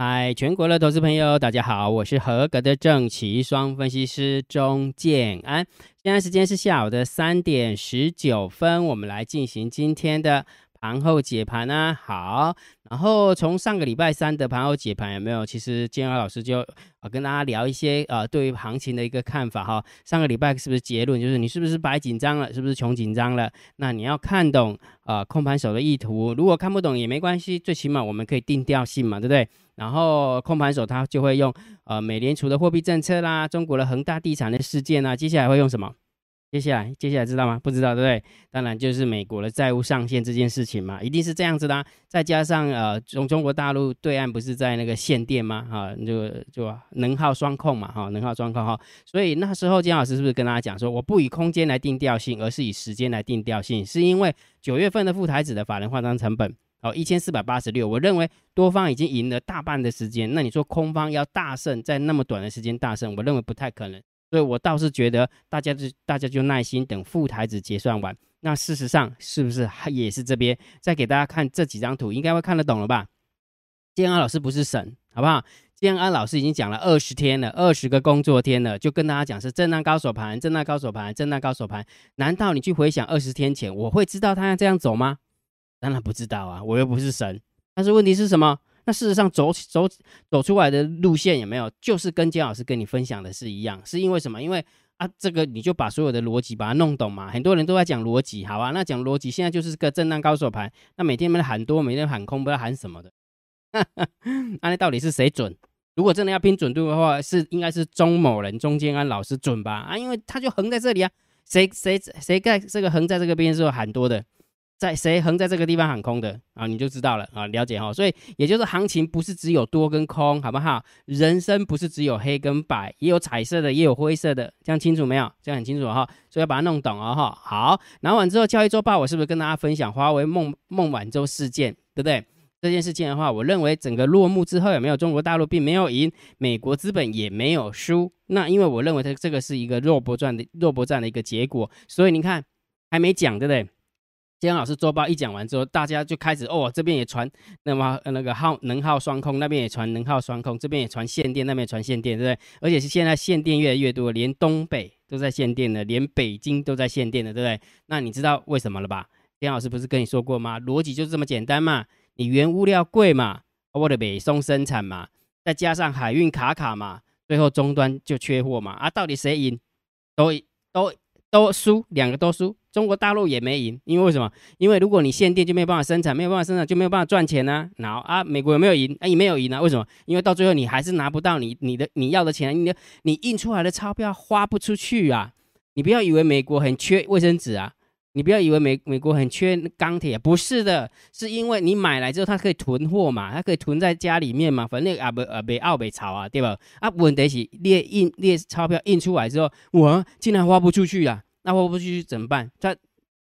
嗨，全国的投资朋友，大家好，我是合格的正奇双分析师钟建安。现在时间是下午的三点十九分，我们来进行今天的盘后解盘啊。好，然后从上个礼拜三的盘后解盘有没有？其实建华老师就啊跟大家聊一些呃对于行情的一个看法哈。上个礼拜是不是结论就是你是不是白紧张了？是不是穷紧张了？那你要看懂啊控盘手的意图，如果看不懂也没关系，最起码我们可以定调性嘛，对不对？然后控盘手他就会用呃美联储的货币政策啦，中国的恒大地产的事件啊，接下来会用什么？接下来接下来知道吗？不知道对不对？当然就是美国的债务上限这件事情嘛，一定是这样子的。再加上呃中中国大陆对岸不是在那个限电吗？哈，就就能耗双控嘛，哈，能耗双控哈。所以那时候姜老师是不是跟大家讲说，我不以空间来定调性，而是以时间来定调性？是因为九月份的副台子的法人换仓成本。哦，一千四百八十六，我认为多方已经赢了大半的时间，那你说空方要大胜，在那么短的时间大胜，我认为不太可能，所以我倒是觉得大家就大家就耐心等副台子结算完。那事实上是不是也是这边再给大家看这几张图，应该会看得懂了吧？建安老师不是神，好不好？建安老师已经讲了二十天了，二十个工作天了，就跟大家讲是震荡高手盘，震荡高手盘，震荡高手盘。难道你去回想二十天前，我会知道他要这样走吗？当然不知道啊，我又不是神。但是问题是什么？那事实上走走走出来的路线有没有，就是跟姜老师跟你分享的是一样？是因为什么？因为啊，这个你就把所有的逻辑把它弄懂嘛。很多人都在讲逻辑，好啊，那讲逻辑，现在就是个震荡高手盘。那每天们喊多，每天喊空，不知道喊什么的。那到底是谁准？如果真的要拼准度的话，是应该是钟某人钟建安老师准吧？啊，因为他就横在这里啊。谁谁谁在这个横在这个边时候喊多的？在谁横在这个地方喊空的啊，你就知道了啊，了解哈。所以也就是行情不是只有多跟空，好不好？人生不是只有黑跟白，也有彩色的，也有灰色的，这样清楚没有？这样很清楚哈。所以要把它弄懂哦哈。好，拿完之后，交易周报我是不是跟大家分享华为孟孟晚舟事件，对不对？这件事情的话，我认为整个落幕之后，有没有中国大陆并没有赢，美国资本也没有输。那因为我认为它这个是一个弱博战的弱博战的一个结果，所以你看还没讲，对不对？天老师周报一讲完之后，大家就开始哦，这边也传那么那个耗能耗双控，那边也传能耗双控，这边也传限电，那边也传限电，对不对？而且是现在限电越来越多，连东北都在限电了，连北京都在限电了，对不对？那你知道为什么了吧？天老师不是跟你说过吗？逻辑就是这么简单嘛，你原物料贵嘛，我的北松生产嘛，再加上海运卡卡嘛，最后终端就缺货嘛，啊，到底谁赢？都都都输，两个都输。中国大陆也没赢，因为为什么？因为如果你限电就没有办法生产，没有办法生产就没有办法赚钱呢。然后啊，美国有没有赢？啊，也没有赢啊。为什么？因为到最后你还是拿不到你你的你要的钱，你的你印出来的钞票花不出去啊。你不要以为美国很缺卫生纸啊，你不要以为美美国很缺钢铁，不是的，是因为你买来之后它可以囤货嘛，它可以囤在家里面嘛，反正啊不啊被澳被炒啊，对吧？啊问题是列印列钞票印出来之后，我竟然花不出去啊。那花不出去怎么办？他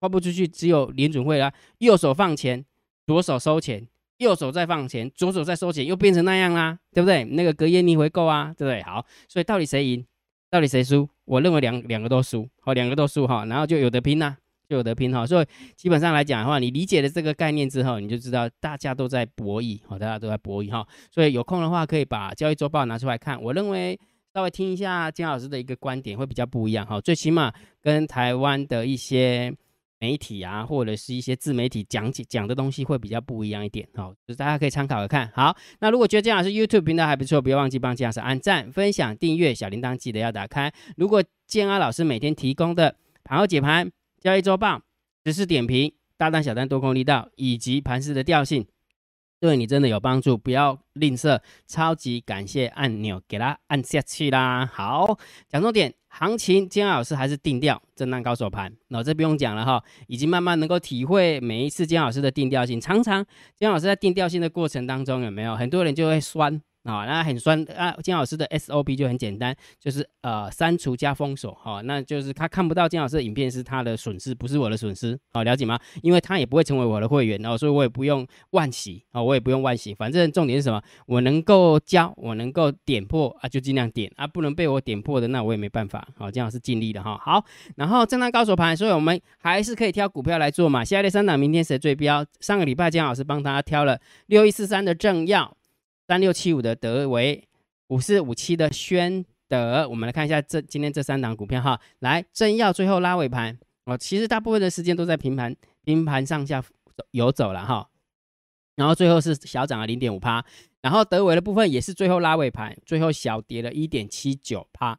花不出去，只有联准会啦，右手放钱，左手收钱，右手再放钱，左手再收钱，又变成那样啦，对不对？那个隔夜逆回购啊，对不对？好，所以到底谁赢？到底谁输？我认为两两个都输，好，两个都输哈，然后就有的拼呐，就有的拼哈。所以基本上来讲的话，你理解了这个概念之后，你就知道大家都在博弈，好，大家都在博弈哈。所以有空的话，可以把交易周报拿出来看。我认为。稍微听一下金老师的一个观点，会比较不一样哈。最起码跟台湾的一些媒体啊，或者是一些自媒体讲解讲的东西会比较不一样一点哈。就是大家可以参考着看。好，那如果觉得金老师 YouTube 频道还不错，不要忘记帮金老师按赞、分享、订阅，小铃铛记得要打开。如果建安老师每天提供的盘后解盘、交易周报、实时点评、大单小单多空力道以及盘势的调性。对你真的有帮助，不要吝啬，超级感谢按钮，给它按下去啦。好，讲重点，行情，金老师还是定调，震荡高手盘，那这不用讲了哈，已经慢慢能够体会每一次金老师的定调性。常常金老师在定调性的过程当中，有没有很多人就会酸？啊，那很酸啊！金老师的 SOP 就很简单，就是呃删除加封锁，哈，那就是他看不到金老师的影片是他的损失，不是我的损失，好了解吗？因为他也不会成为我的会员，然后所以我也不用万喜啊，我也不用万喜，反正重点是什么？我能够教，我能够点破啊，就尽量点啊，不能被我点破的，那我也没办法，好，金老师尽力了哈。好，然后震荡高手盘，所以我们还是可以挑股票来做嘛。下列三档明天谁最标？上个礼拜金老师帮他挑了六一四三的正要。三六七五的德维，五四五七的宣德。我们来看一下这今天这三档股票哈，来正要最后拉尾盘哦，其实大部分的时间都在平盘平盘上下游走了哈，然后最后是小涨了零点五趴，然后德维的部分也是最后拉尾盘，最后小跌了一点七九趴。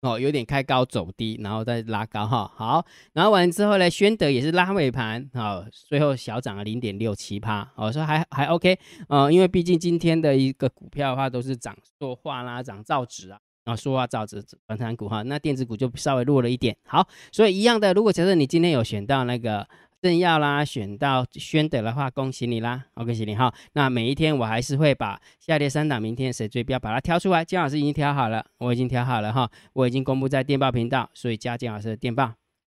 哦，有点开高走低，然后再拉高哈。好，然后完之后呢，宣德也是拉尾盘，好，最后小涨了零点六七趴。哦，说还还 OK，呃，因为毕竟今天的一个股票的话，都是涨塑化啦，涨造纸啊，然后塑化造纸、反产股哈，那电子股就稍微弱了一点。好，所以一样的，如果假设你今天有选到那个。正要啦，选到宣德的话，恭喜你啦！恭喜你哈。那每一天我还是会把下列三档明天谁最标把它挑出来。姜老师已经挑好了，我已经挑好了哈，我已经公布在电报频道，所以加姜老师的电报，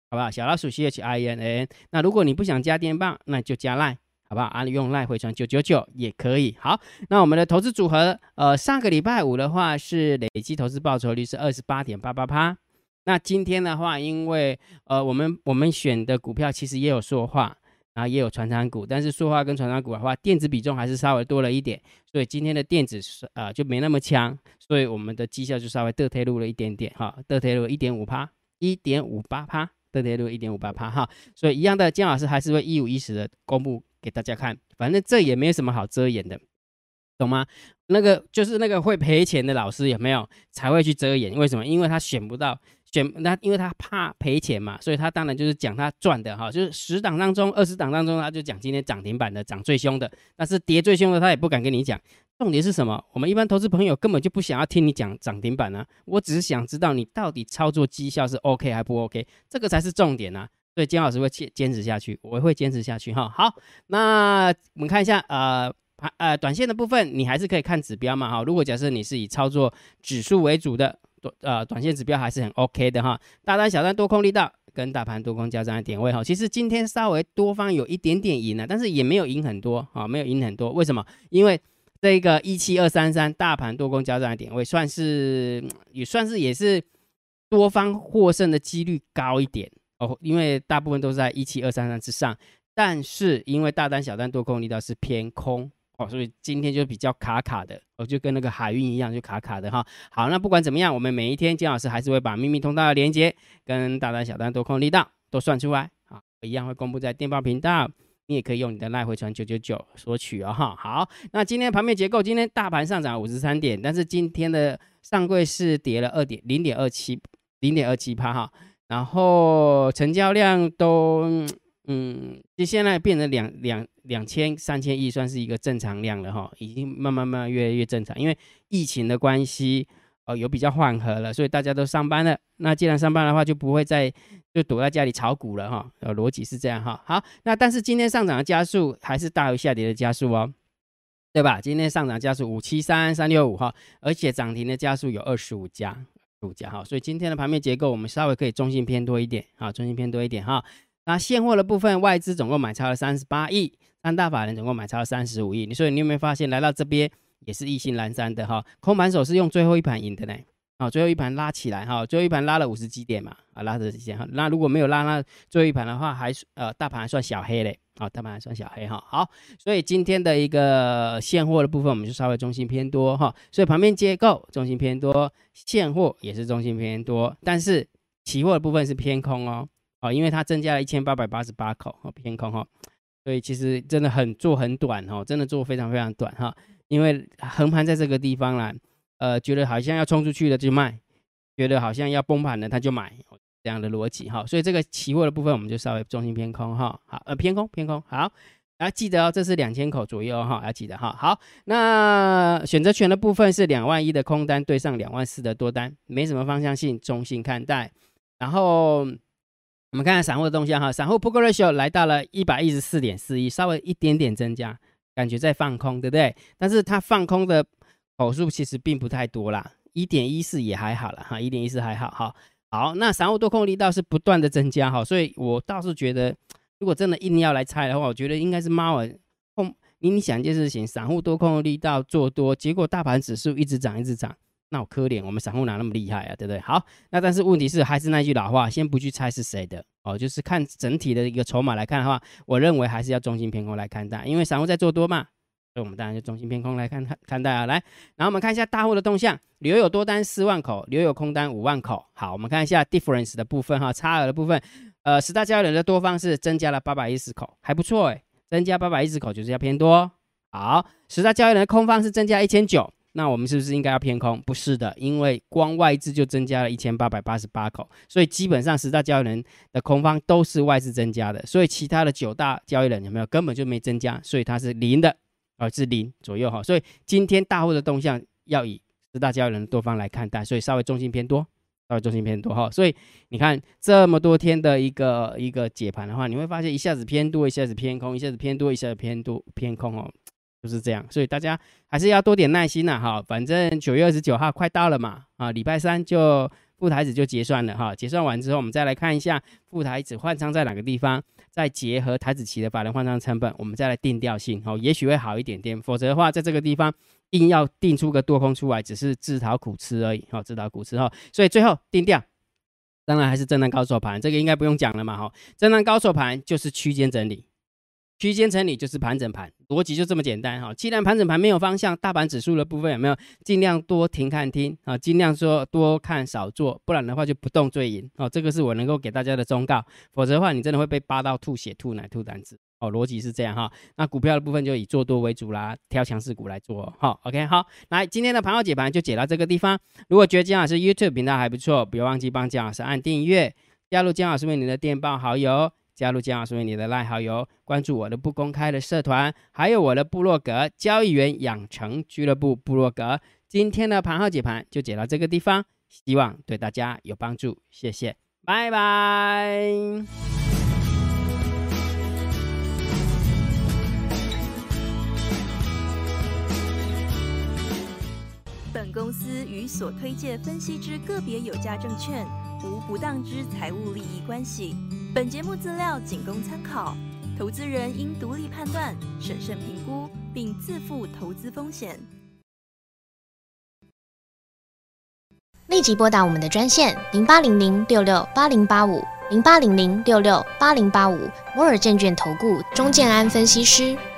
好不好？小老鼠 C H I N N。那如果你不想加电报，那就加赖，好不好？啊，用赖回传九九九也可以。好，那我们的投资组合，呃，上个礼拜五的话是累计投资报酬率是二十八点八八趴。那今天的话，因为呃，我们我们选的股票其实也有塑化，然后也有传产股，但是塑化跟传产股的话，电子比重还是稍微多了一点，所以今天的电子是呃就没那么强，所以我们的绩效就稍微得退入了一点点哈，得退入一点五趴，一点五八趴，得退入一点五八趴哈，所以一样的，姜老师还是会一五一十的公布给大家看，反正这也没有什么好遮掩的，懂吗？那个就是那个会赔钱的老师有没有才会去遮掩？为什么？因为他选不到。选那，因为他怕赔钱嘛，所以他当然就是讲他赚的哈，就是十档当中、二十档当中，他就讲今天涨停板的涨最凶的，但是跌最凶的他也不敢跟你讲。重点是什么？我们一般投资朋友根本就不想要听你讲涨停板啊，我只是想知道你到底操作绩效是 OK 还不 OK，这个才是重点啊。所以姜老师会坚坚持下去，我会坚持下去哈。好，那我们看一下呃呃短线的部分，你还是可以看指标嘛哈。如果假设你是以操作指数为主的。短呃，短线指标还是很 OK 的哈，大单小单多空力道跟大盘多空交战的点位哈，其实今天稍微多方有一点点赢了，但是也没有赢很多啊，没有赢很多，为什么？因为这个一七二三三大盘多空交战的点位算是也算是也是多方获胜的几率高一点哦，因为大部分都是在一七二三三之上，但是因为大单小单多空力道是偏空。所以今天就比较卡卡的，我就跟那个海运一样，就卡卡的哈。好，那不管怎么样，我们每一天金老师还是会把秘密通道的连接跟大单、小单、多空力道都算出来，啊，一样会公布在电报频道。你也可以用你的来回传九九九索取哦哈。好，那今天盘面结构，今天大盘上涨五十三点，但是今天的上柜是跌了二点零点二七零点二七趴哈，然后成交量都。嗯，就现在变成两两两千三千亿，算是一个正常量了哈，已经慢慢慢慢越来越正常。因为疫情的关系，哦，有比较缓和了，所以大家都上班了。那既然上班的话，就不会再就躲在家里炒股了哈。呃，逻辑是这样哈。好，那但是今天上涨的加速还是大于下跌的加速哦，对吧？今天上涨加速五七三三六五哈，而且涨停的加速有二十五家，五家哈。所以今天的盘面结构，我们稍微可以中性偏多一点啊，中性偏多一点哈。那现货的部分，外资总共买超了三十八亿，三大法人总共买超了三十五亿。你说你有没有发现，来到这边也是意兴阑珊的哈？空盘手是用最后一盘赢的呢？啊，最后一盘拉起来哈，最后一盘拉了五十几点嘛？啊，拉的几哈？那如果没有拉那最后一盘的话，还呃大盘还算小黑嘞？啊，大盘还算小黑哈。好，所以今天的一个现货的部分，我们就稍微中心偏多哈。所以旁边结构中心偏多，现货也是中心偏多，但是期货的部分是偏空哦。哦，因为它增加了一千八百八十八口，哦，偏空哈，所以其实真的很做很短哦，真的做非常非常短哈，因为横盘在这个地方啦，呃，觉得好像要冲出去了就卖，觉得好像要崩盘了他就买，这样的逻辑哈，所以这个期货的部分我们就稍微重心偏空哈，好，呃，偏空偏空，好，大家记得哦，这是两千口左右哈，要记得哈，好，那选择权的部分是两万一的空单对上两万四的多单，没什么方向性，中性看待，然后。我们看看散户的动向哈，散户 p o k ratio 来到了一百一十四点四一，稍微一点点增加，感觉在放空，对不对？但是它放空的口数其实并不太多啦，一点一四也还好了哈，一点一四还好哈。好，那散户多空力道是不断的增加哈，所以我倒是觉得，如果真的硬要来猜的话，我觉得应该是猫儿空。你想一件事情，散户多空力道做多，结果大盘指数一直涨一直涨。那我可怜，我们散户哪那么厉害啊，对不对？好，那但是问题是，还是那句老话，先不去猜是谁的哦，就是看整体的一个筹码来看的话，我认为还是要中心偏空来看待，因为散户在做多嘛，所以我们当然就中性偏空来看看看待啊。来，然后我们看一下大户的动向，留有多单四万口，留有空单五万口。好，我们看一下 difference 的部分哈，差额的部分。呃，十大交易人的多方是增加了八百一十口，还不错哎，增加八百一十口就是要偏多。好，十大交易人的空方是增加一千九。那我们是不是应该要偏空？不是的，因为光外资就增加了一千八百八十八口，所以基本上十大交易人的空方都是外资增加的，所以其他的九大交易人有没有根本就没增加，所以它是零的，而是零左右哈。所以今天大户的动向要以十大交易人多方来看待，所以稍微重心偏多，稍微重心偏多哈。所以你看这么多天的一个一个解盘的话，你会发现一下子偏多，一下子偏空，一下子偏多，一下子偏多偏空哦。就是这样，所以大家还是要多点耐心呐，哈，反正九月二十九号快到了嘛，啊，礼拜三就副台子就结算了，哈，结算完之后，我们再来看一下副台子换仓在哪个地方，再结合台子期的法人换仓成本，我们再来定调性，哦，也许会好一点点，否则的话，在这个地方硬要定出个多空出来，只是自讨苦吃而已，哈，自讨苦吃哈，所以最后定调，当然还是震荡高手盘，这个应该不用讲了嘛，哈，震荡高手盘就是区间整理。区间整理就是盘整盘，逻辑就这么简单哈。既然盘整盘没有方向，大盘指数的部分有没有尽量多停看听啊？尽量说多看少做，不然的话就不动最赢哦。这个是我能够给大家的忠告，否则的话你真的会被扒到吐血、吐奶、吐胆子哦。逻辑是这样哈。那股票的部分就以做多为主啦，挑强势股来做哈。OK，好，来今天的盘后解盘就解到这个地方。如果觉得姜老师 YouTube 频道还不错，不要忘记帮姜老师按订阅，加入姜老师为你的电报好友。加入姜老师为你的赖好友，关注我的不公开的社团，还有我的部落格交易员养成俱乐部部落格。今天的盘号解盘就解到这个地方，希望对大家有帮助，谢谢，拜拜。本公司与所推介分析之个别有价证券无不当之财务利益关系。本节目资料仅供参考，投资人应独立判断、审慎评估，并自负投资风险。立即拨打我们的专线零八零零六六八零八五零八零零六六八零八五摩尔证券投顾钟建安分析师。